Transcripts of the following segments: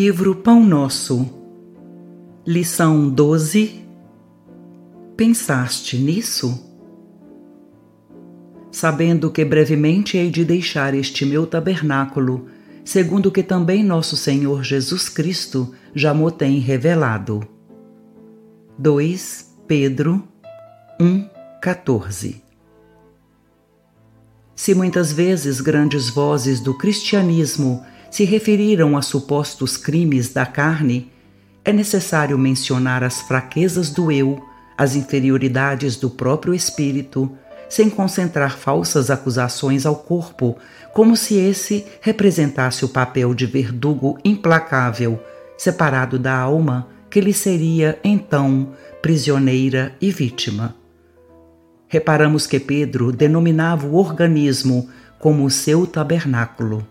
Livro Pão Nosso, Lição 12 Pensaste nisso? Sabendo que brevemente hei de deixar este meu tabernáculo, segundo que também nosso Senhor Jesus Cristo já mo tem revelado. 2 Pedro 1, 14 Se muitas vezes grandes vozes do cristianismo se referiram a supostos crimes da carne, é necessário mencionar as fraquezas do eu, as inferioridades do próprio espírito, sem concentrar falsas acusações ao corpo, como se esse representasse o papel de verdugo implacável, separado da alma, que lhe seria, então, prisioneira e vítima. Reparamos que Pedro denominava o organismo como seu tabernáculo.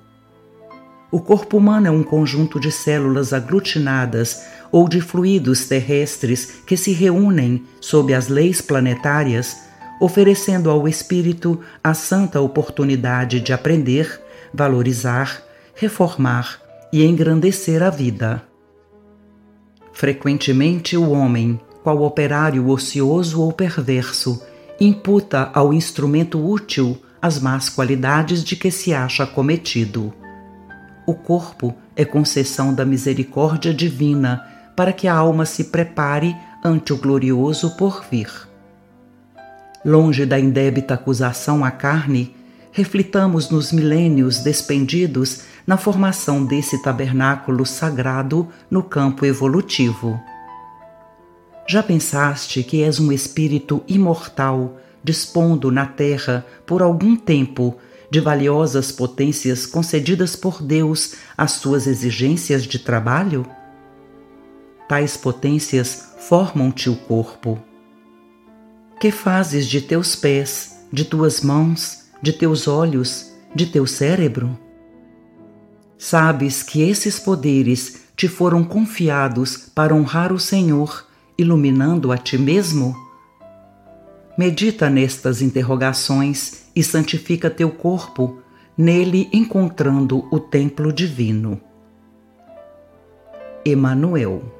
O corpo humano é um conjunto de células aglutinadas ou de fluidos terrestres que se reúnem sob as leis planetárias, oferecendo ao espírito a santa oportunidade de aprender, valorizar, reformar e engrandecer a vida. Frequentemente, o homem, qual operário ocioso ou perverso, imputa ao instrumento útil as más qualidades de que se acha cometido. O corpo é concessão da misericórdia divina para que a alma se prepare ante o glorioso porvir. Longe da indébita acusação à carne, reflitamos nos milênios despendidos na formação desse tabernáculo sagrado no campo evolutivo. Já pensaste que és um espírito imortal, dispondo na terra por algum tempo de valiosas potências concedidas por Deus às suas exigências de trabalho? Tais potências formam-te o corpo. Que fazes de teus pés, de tuas mãos, de teus olhos, de teu cérebro? Sabes que esses poderes te foram confiados para honrar o Senhor, iluminando a ti mesmo? Medita nestas interrogações e santifica teu corpo, nele encontrando o templo divino. Emanuel